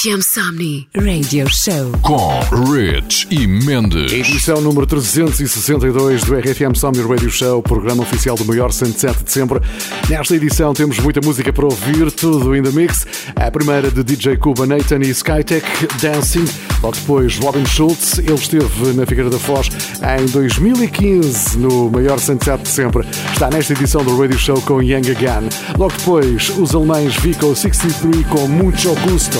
RFM Somni Radio Show com Rich e Mendes. Edição número 362 do RFM Somni Radio Show, programa oficial do maior 107 de sempre. Nesta edição temos muita música para ouvir, tudo in the mix. A primeira de DJ Cuba Nathan e Skytech Dancing. Logo depois, Robin Schultz, ele esteve na Figueira da Foz em 2015, no maior sunset de sempre. Está nesta edição do Radio Show com Young Again. Logo depois, os alemães Vico 63 com Mucho Gusto.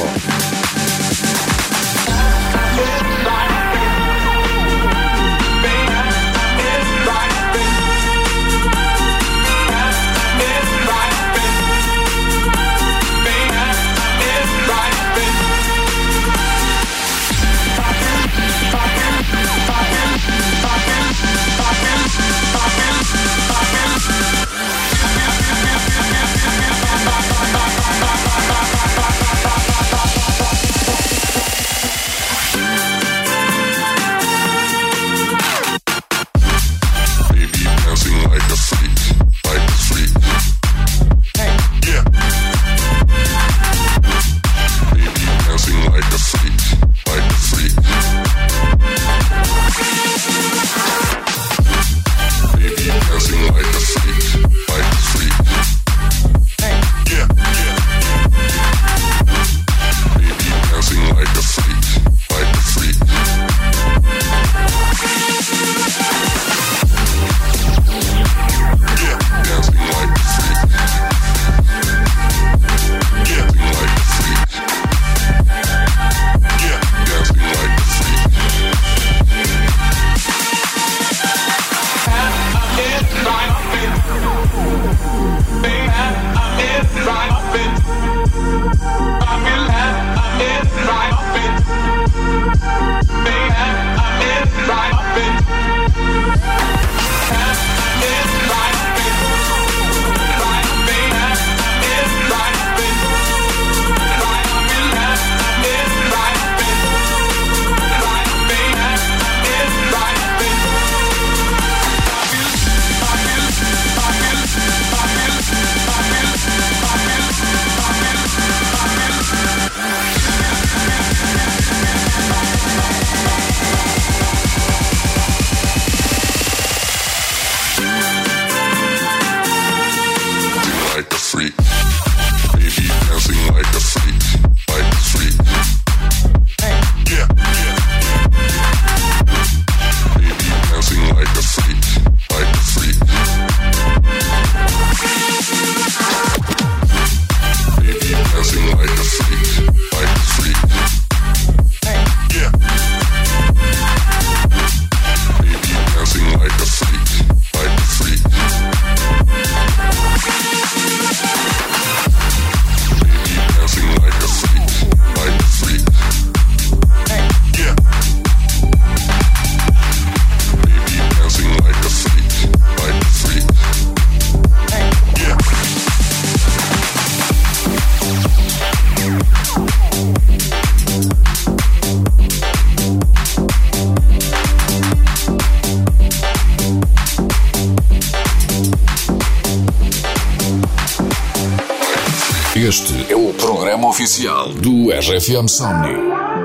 oficial do RFM Somni.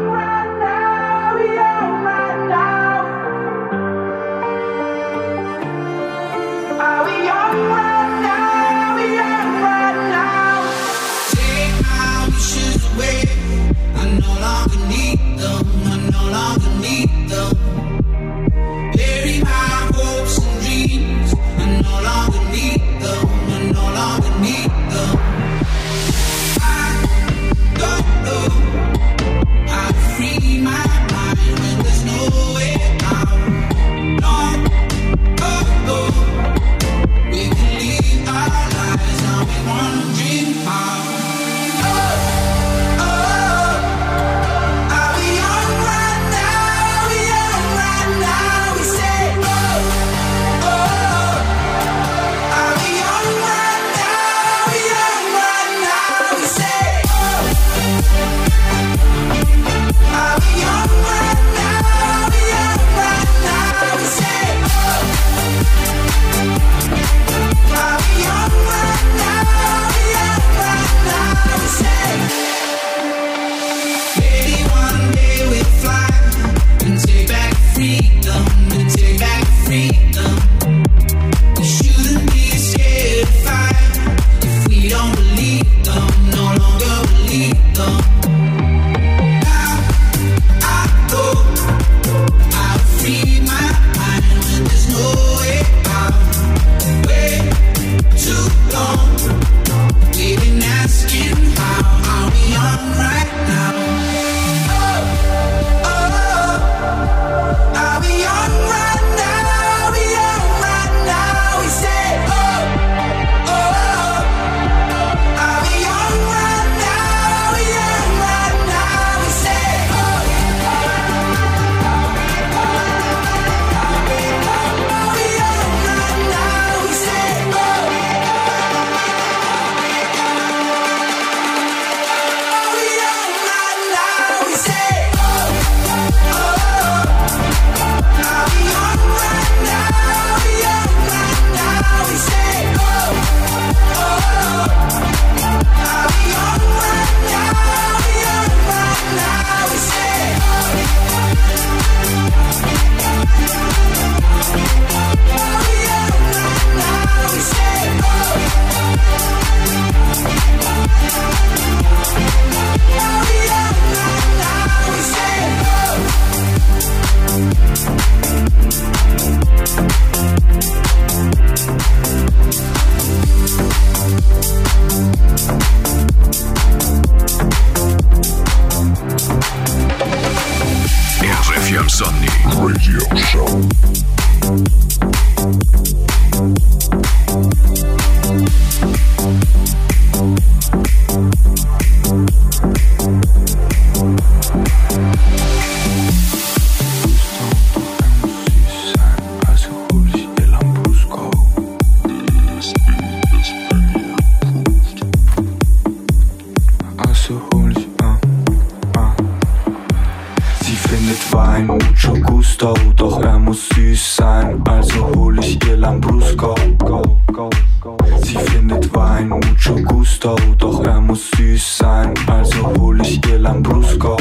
Hai mucho gusto, doch er muss süß sein, also hol ich ihr Lambrusco. Go, go, go. Sie findet Wein, mucho gusto, doch er muss süß sein, also hol ich ihr Lambrusco.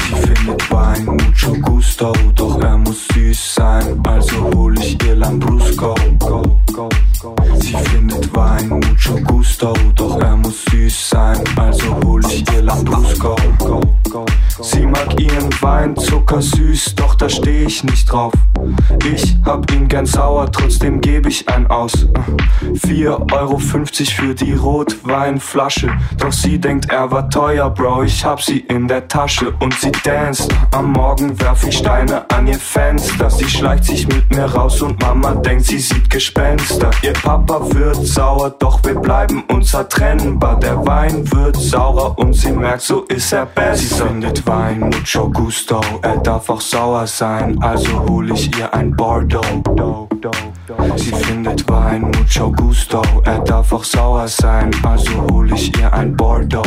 Sie findet Wein, mucho gusto, doch er muss süß sein, also hol ich ihr Lambrusco. Sie findet Wein, mucho gusto, doch er muss süß sein, also hol ich ihr Lambrusco. Sie mag ihren Wein zuckersüß, doch da steh ich nicht drauf. Ich hab ihn gern sauer, trotzdem geb ich einen aus. 4,50 Euro für die Rotweinflasche. Doch sie denkt, er war teuer, Bro, ich hab sie in der Tasche und sie danst. Am Morgen werf ich Steine an ihr Fenster. Sie schleicht sich mit mir raus und Mama denkt, sie sieht Gespenster. Ihr Papa wird sauer, doch wir bleiben unzertrennbar. Der Wein wird saurer und sie merkt, so ist er besser. Sie findet Wein mucho gusto, er darf auch sauer sein, also hol ich ihr ein Bordeaux. Sie findet Wein mucho gusto. Er darf auch sauer sein, also hol ich ihr ein Bordeaux.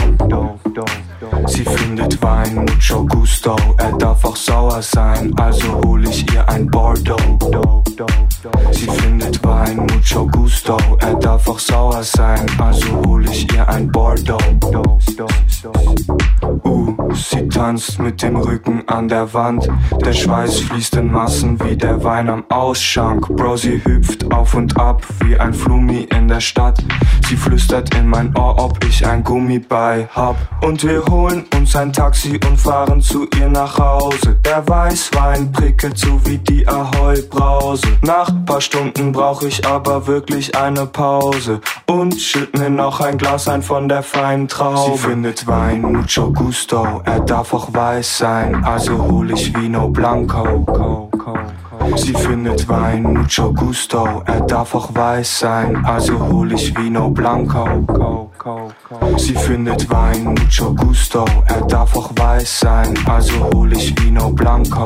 Sie findet Wein, mucho gusto, er darf auch sauer sein, also hol ich ihr ein Bordeaux. Sie findet Wein, mucho gusto, er darf auch sauer sein, also hol ich ihr ein Bordeaux. Uh, sie tanzt mit dem Rücken an der Wand, der Schweiß fließt in Massen wie der Wein am Ausschank. Bro, sie hüpft auf und ab wie ein Flumi in der Stadt. Sie flüstert in mein Ohr, ob ich ein Gummi bei hab und wir holen uns ein Taxi und fahren zu ihr nach Hause. Der Weißwein prickelt so wie die Ahoi-Brause. Nach paar Stunden brauch ich aber wirklich eine Pause und schütt mir noch ein Glas ein von der feinen Traube. Sie findet Wein mucho gusto, er darf auch weiß sein, also hol ich Vino Blanco. Sie findet Wein mucho gusto, er darf auch weiß sein, also hol ich Vino Blanco. Sie findet Wein, mucho gusto, er darf auch weiß sein, also hol ich Vino Blanco.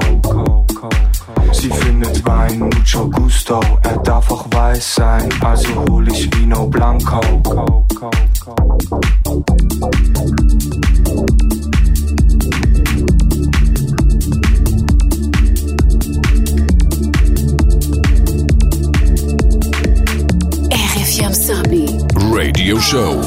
Sie findet Wein, mucho gusto, er darf auch weiß sein, also hol ich Vino Blanco. RFM Sub Radio Show.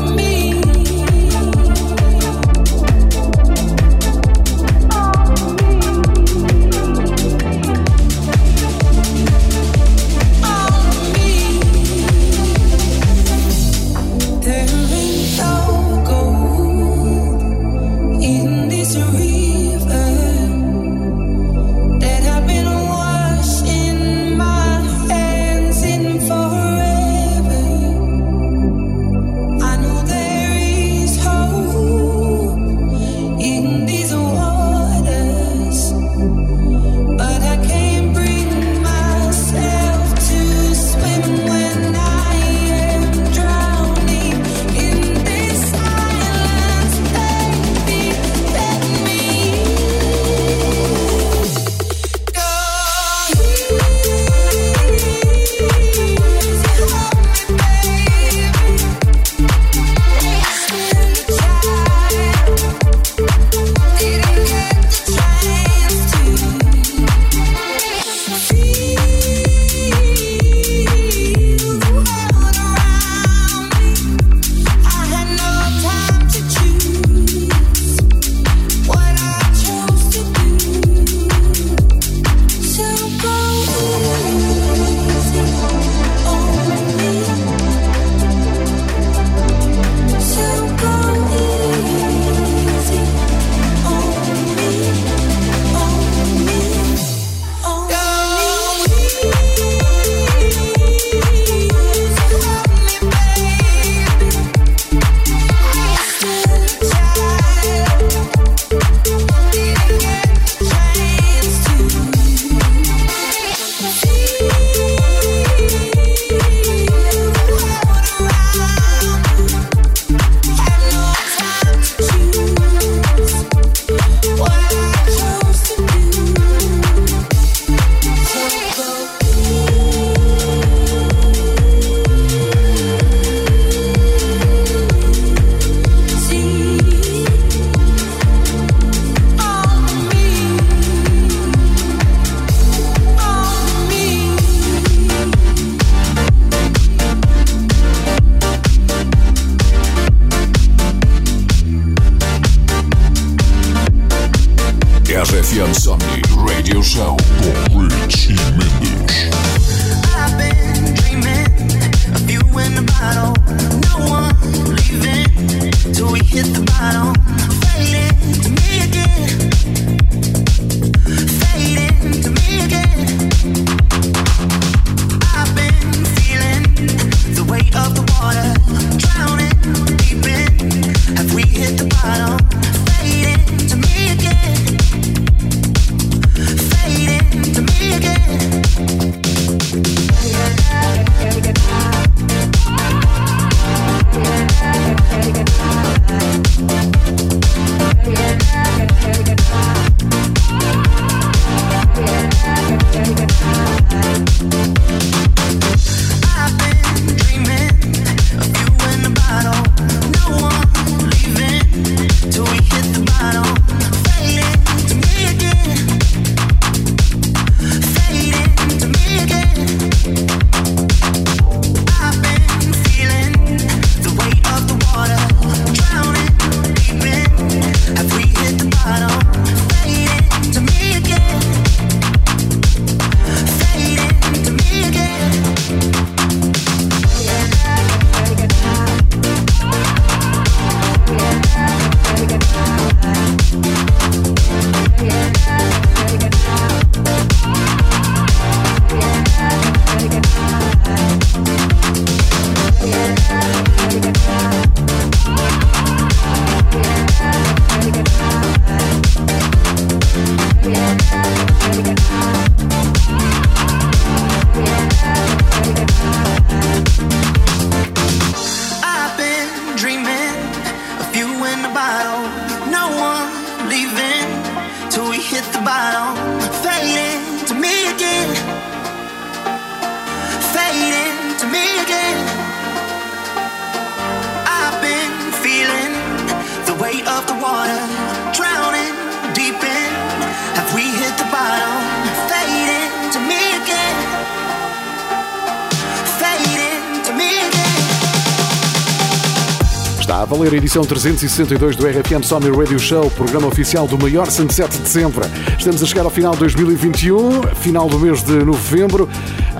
a edição 362 do RFM Summer Radio Show, programa oficial do maior sunset de sempre. Estamos a chegar ao final de 2021, final do mês de novembro.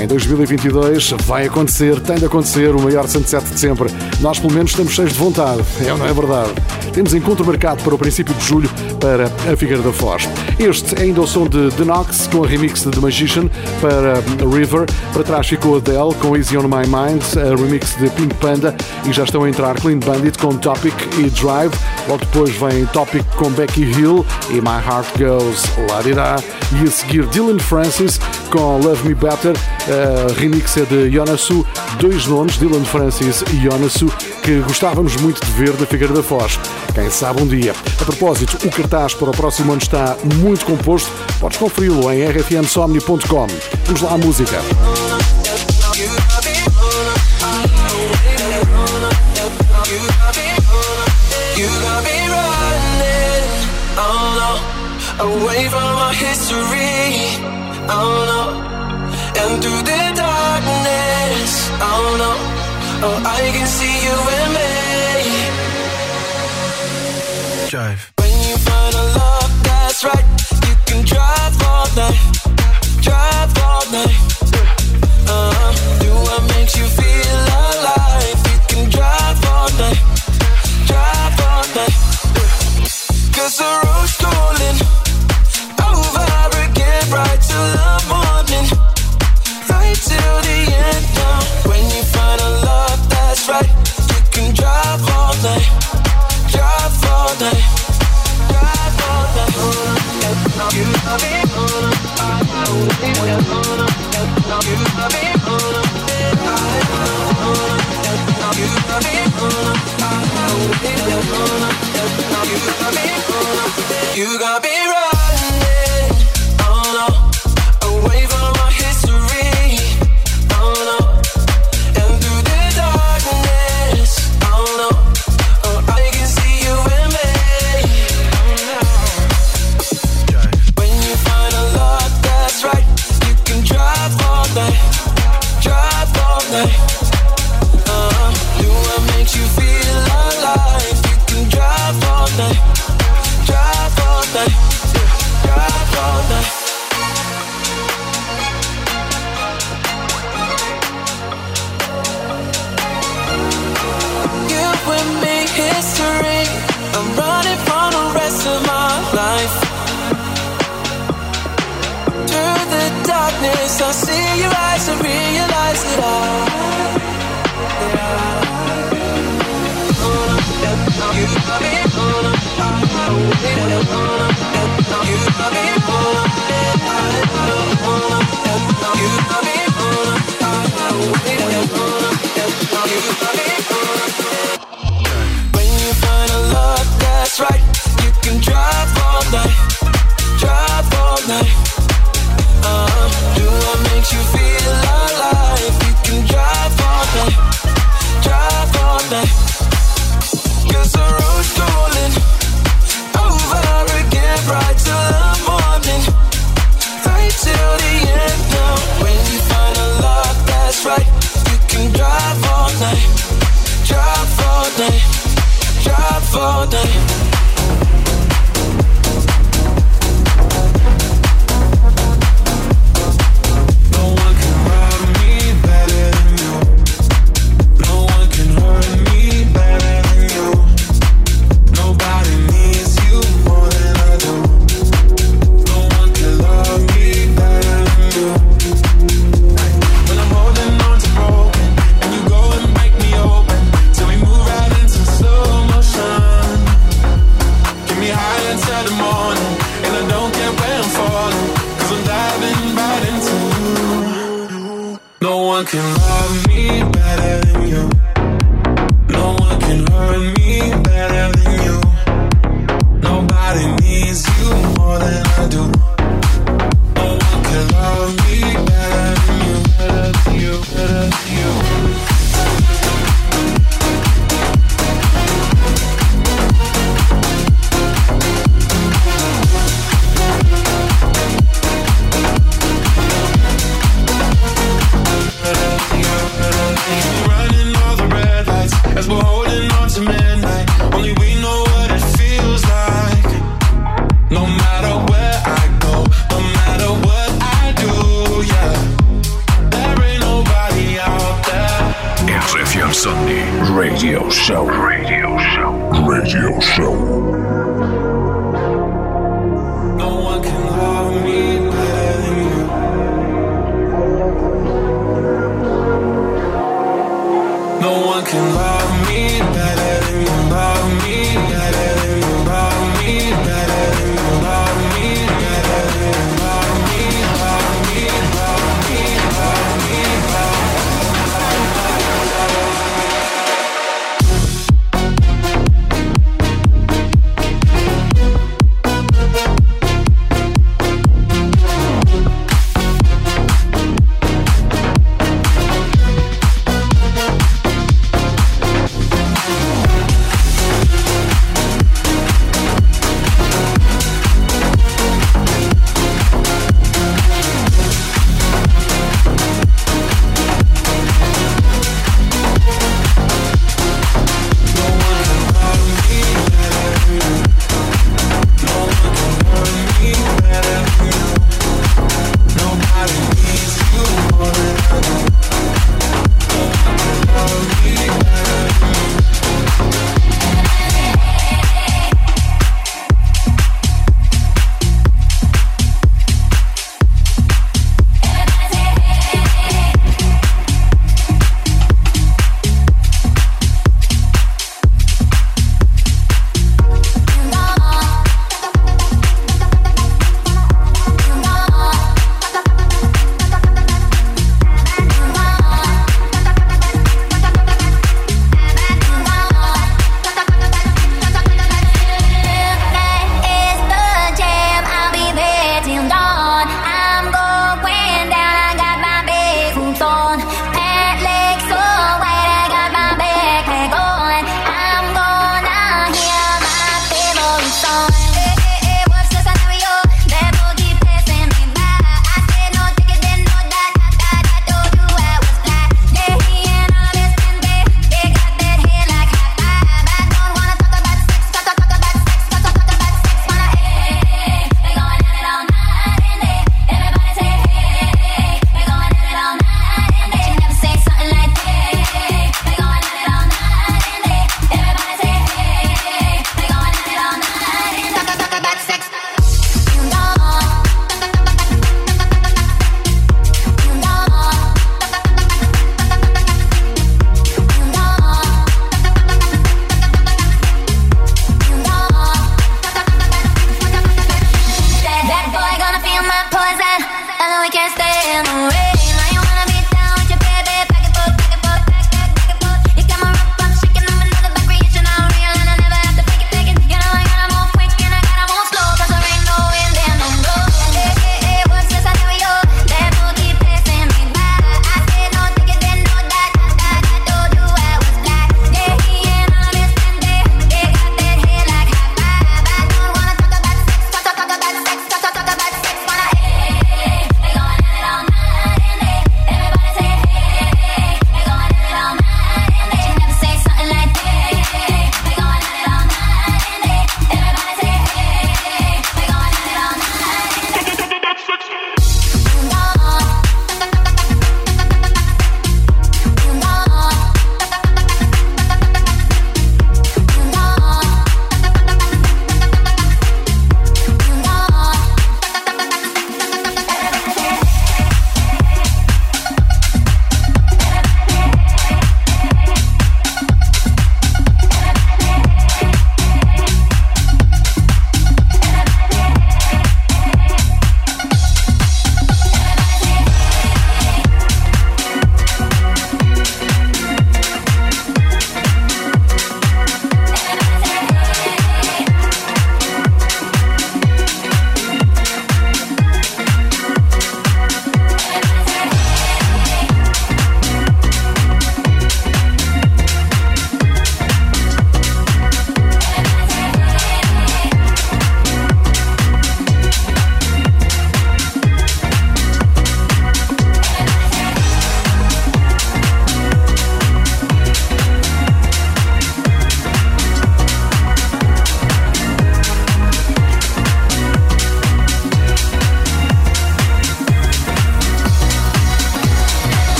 Em 2022 vai acontecer, tem de acontecer o maior sunset de sempre. Nós, pelo menos, estamos cheios de vontade, é, não é, é verdade? Temos encontro marcado para o princípio de julho para a Figueira da Foz. Este é ainda o som de The Knox com a remix de The Magician para River. Para trás ficou Adele com Easy on My Mind, a remix de Pink Panda e já estão a entrar Clean Bandit com Topic e Drive. Logo depois vem Topic com Becky Hill e My Heart Goes La Di E a seguir Dylan Francis com Love Me Better, a remix é de Yonasu, dois nomes, Dylan Francis e Yonasu, que gostávamos muito de ver na Figueira da Foz. Quem sabe um dia. A propósito, o cartaz para o próximo ano está muito composto, podes conferi-lo em rfmsomni.com. Vamos lá à música. Oh away from our history oh no. And through the darkness, oh no. Oh, I can see you me. Drive. When you find a love that's right, you can drive all night. Drive all night. Uh-huh. Do You got me right.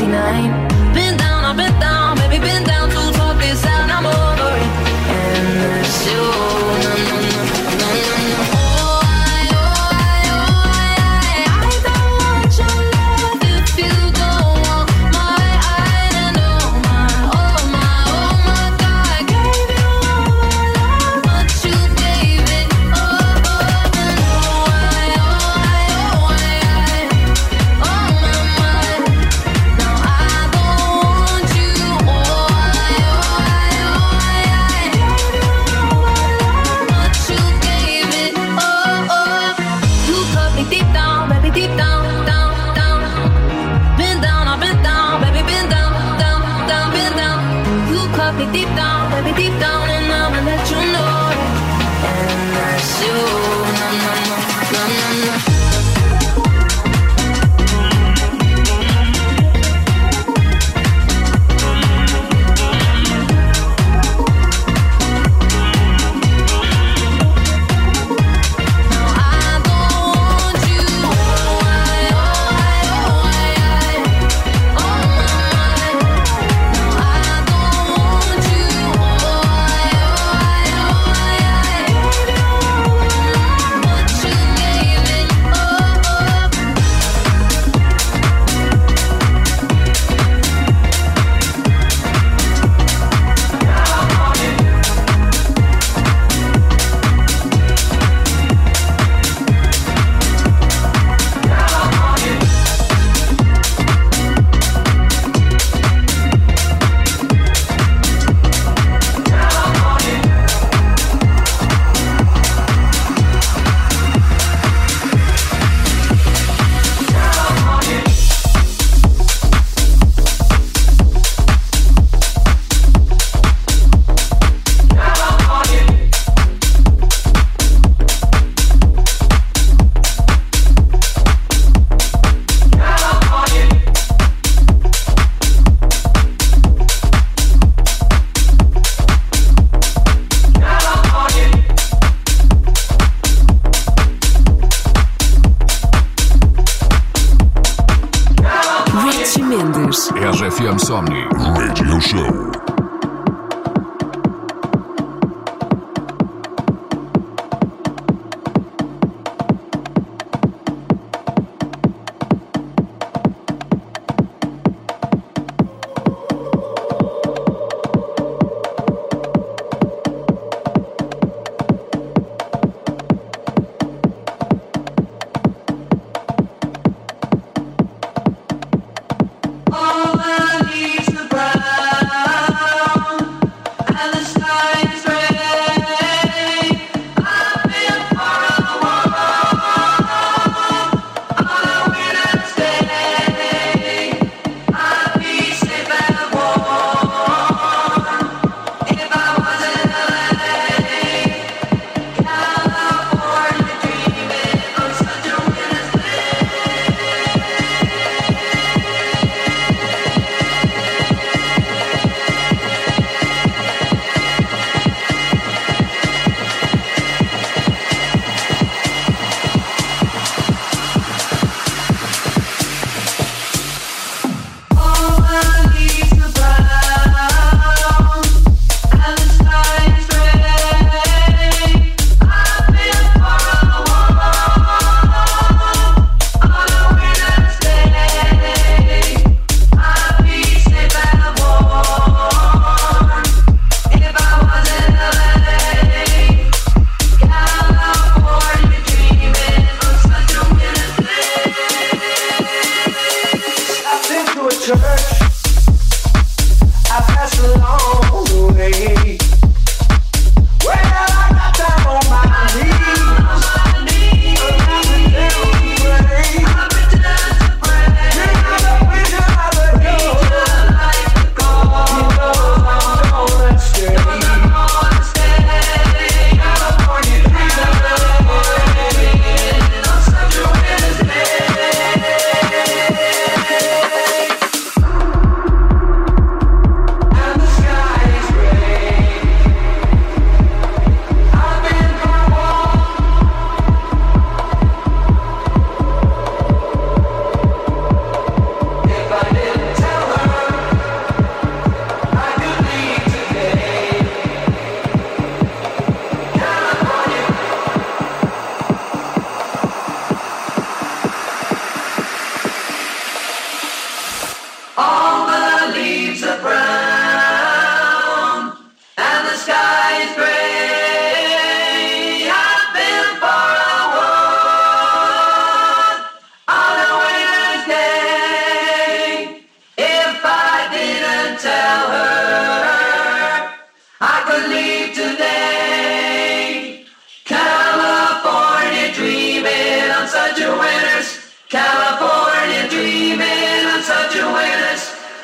69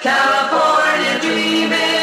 California dreaming.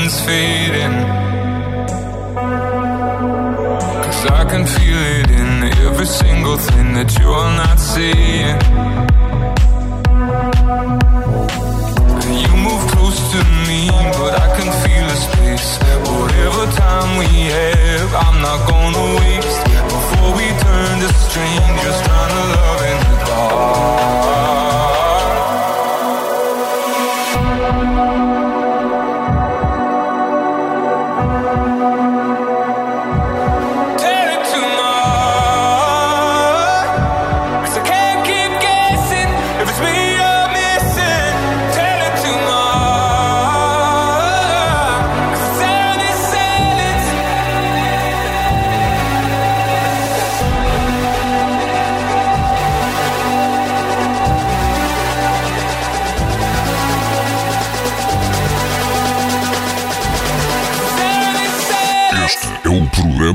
sun's fading. Cause I can feel it in every single thing that you're not seeing. And you move close to me, but I can feel a space. Whatever time we have, I'm not gonna waste. Before we turn to strangers, trying to love in the dark.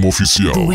officiel.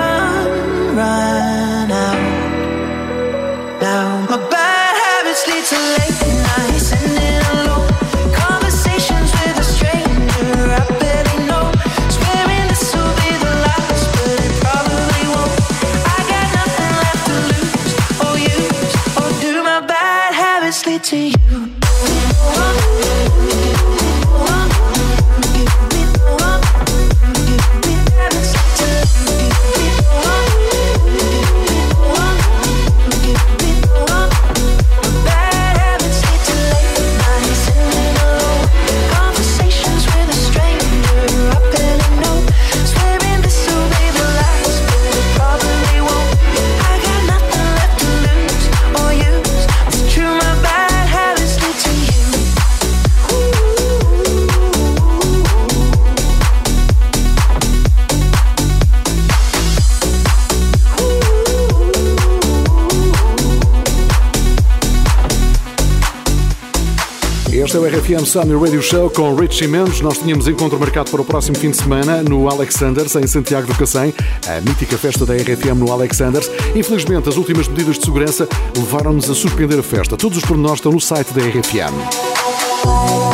if right. FM Summer Radio Show com Richie Mendes. Nós tínhamos encontro marcado para o próximo fim de semana no Alexanders, em Santiago do Cacém, a mítica festa da RFM no Alexanders. Infelizmente, as últimas medidas de segurança levaram-nos a suspender a festa. Todos os pormenores estão no site da RFM.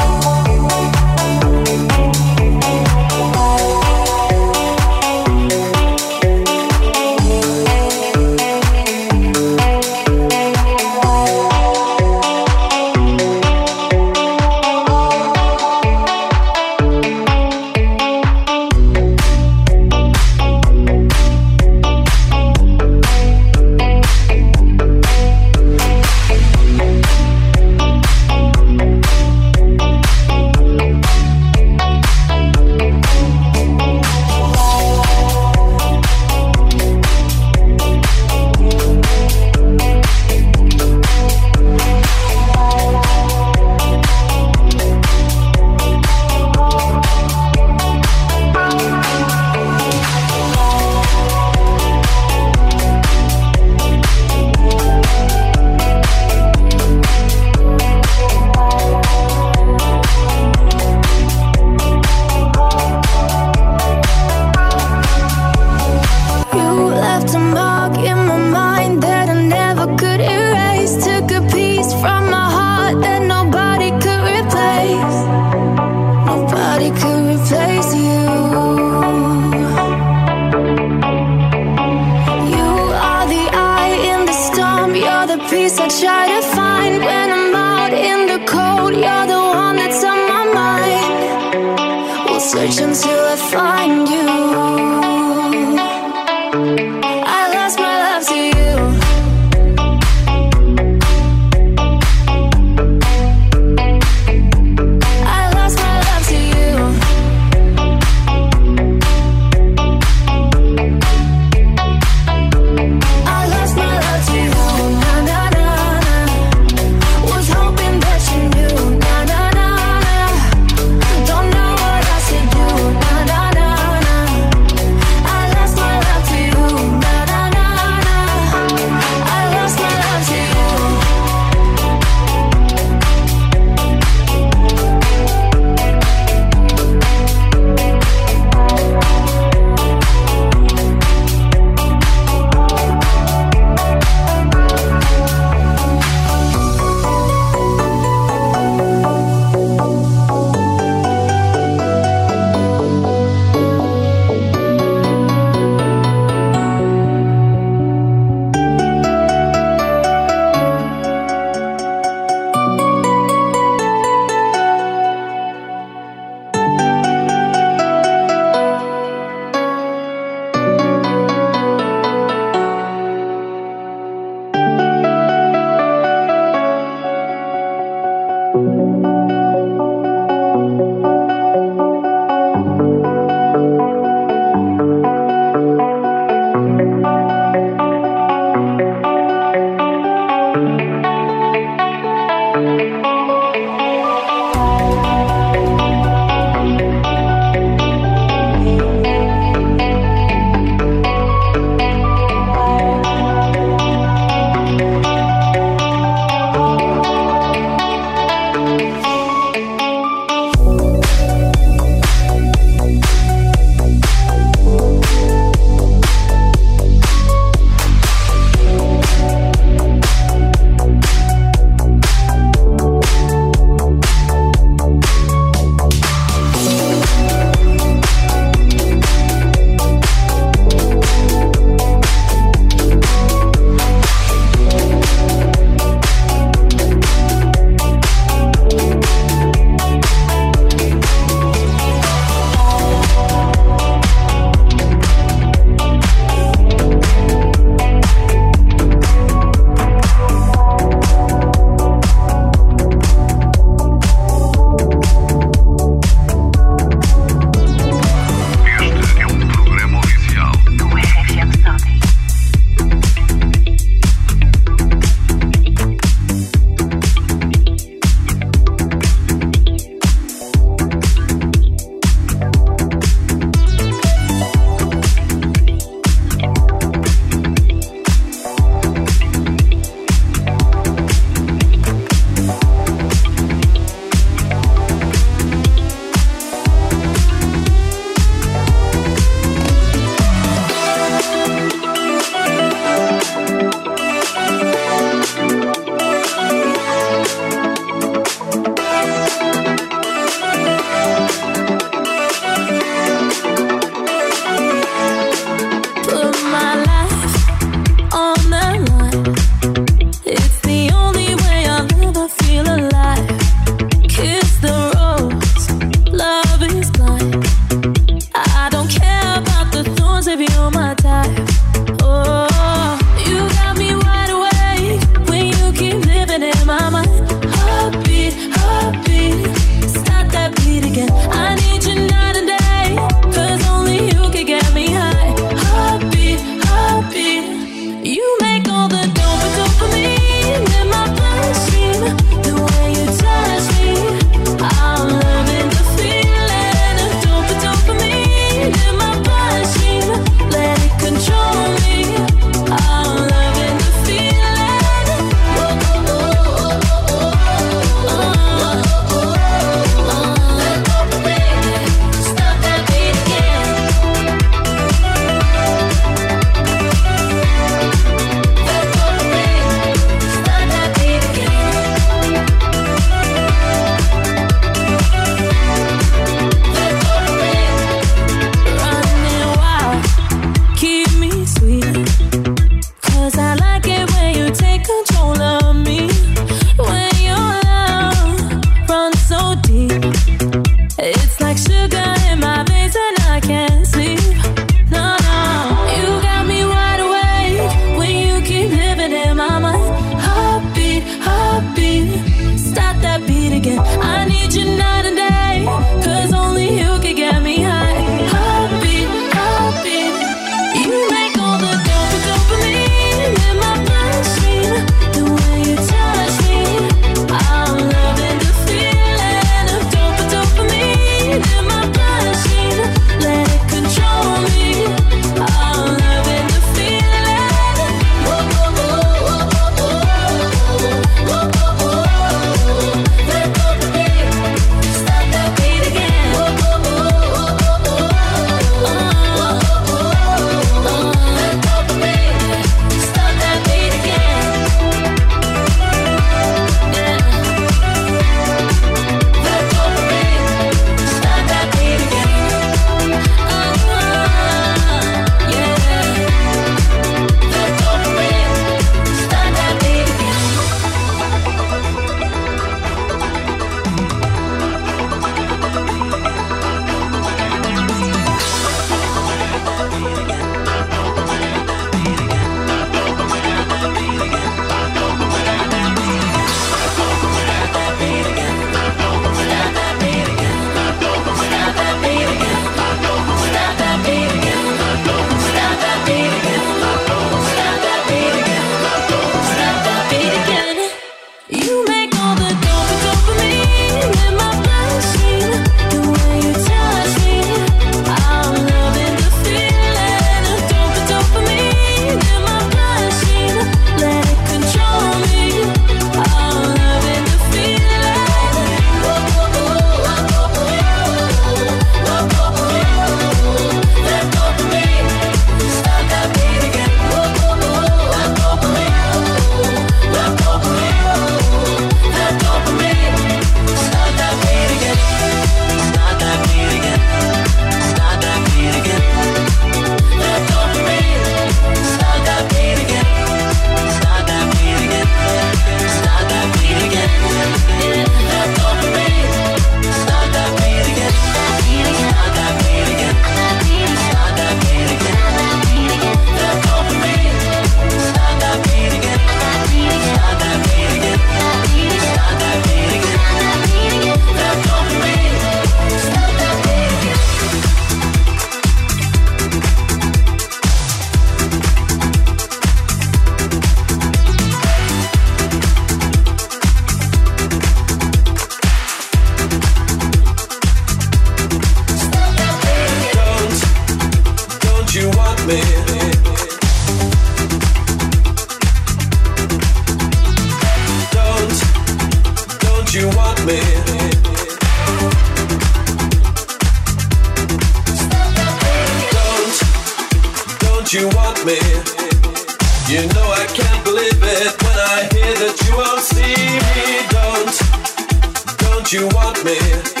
me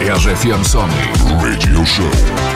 RFM Sony Radio Show.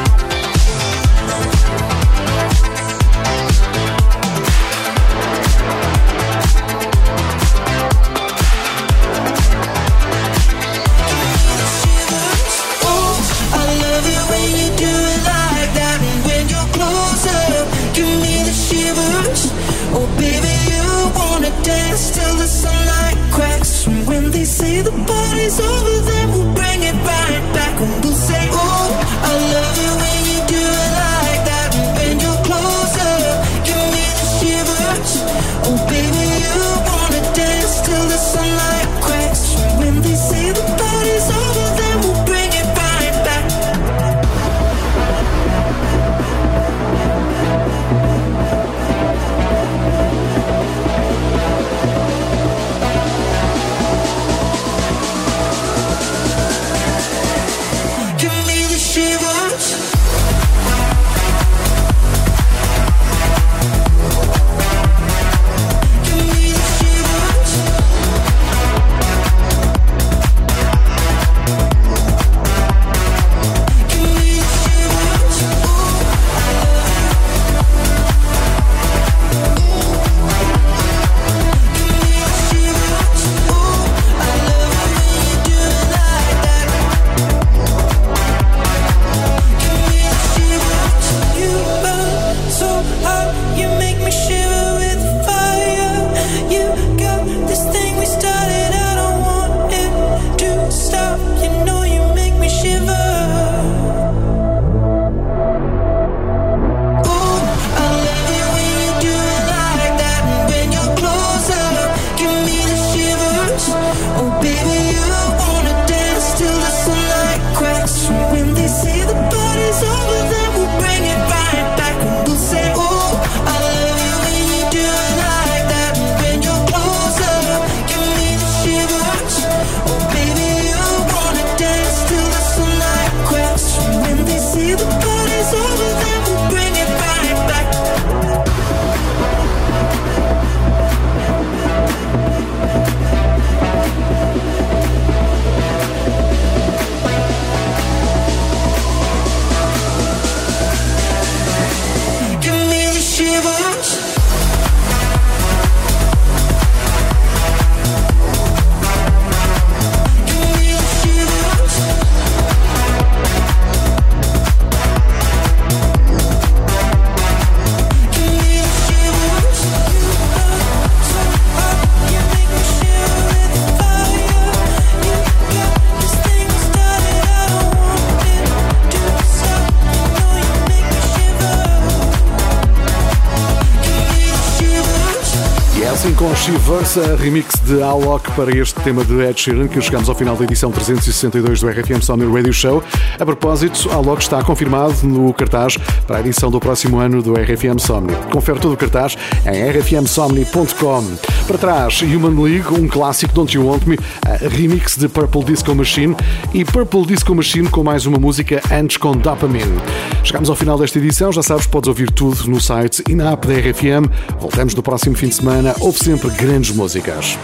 Salsa, remix de Alok para este tema de Ed Sheeran, que chegamos ao final da edição 362 do RFM Sony Radio Show. A propósito, Alok está confirmado no cartaz para a edição do próximo ano do RFM Somni. Confere todo o cartaz em rfmsomni.com. Para trás, Human League, um clássico Don't You Want Me, remix de Purple Disco Machine e Purple Disco Machine com mais uma música antes com Dopamine. Chegamos ao final desta edição, já sabes, podes ouvir tudo no site e na app da RFM. Voltamos no próximo fim de semana, ouve sempre grandes músicas.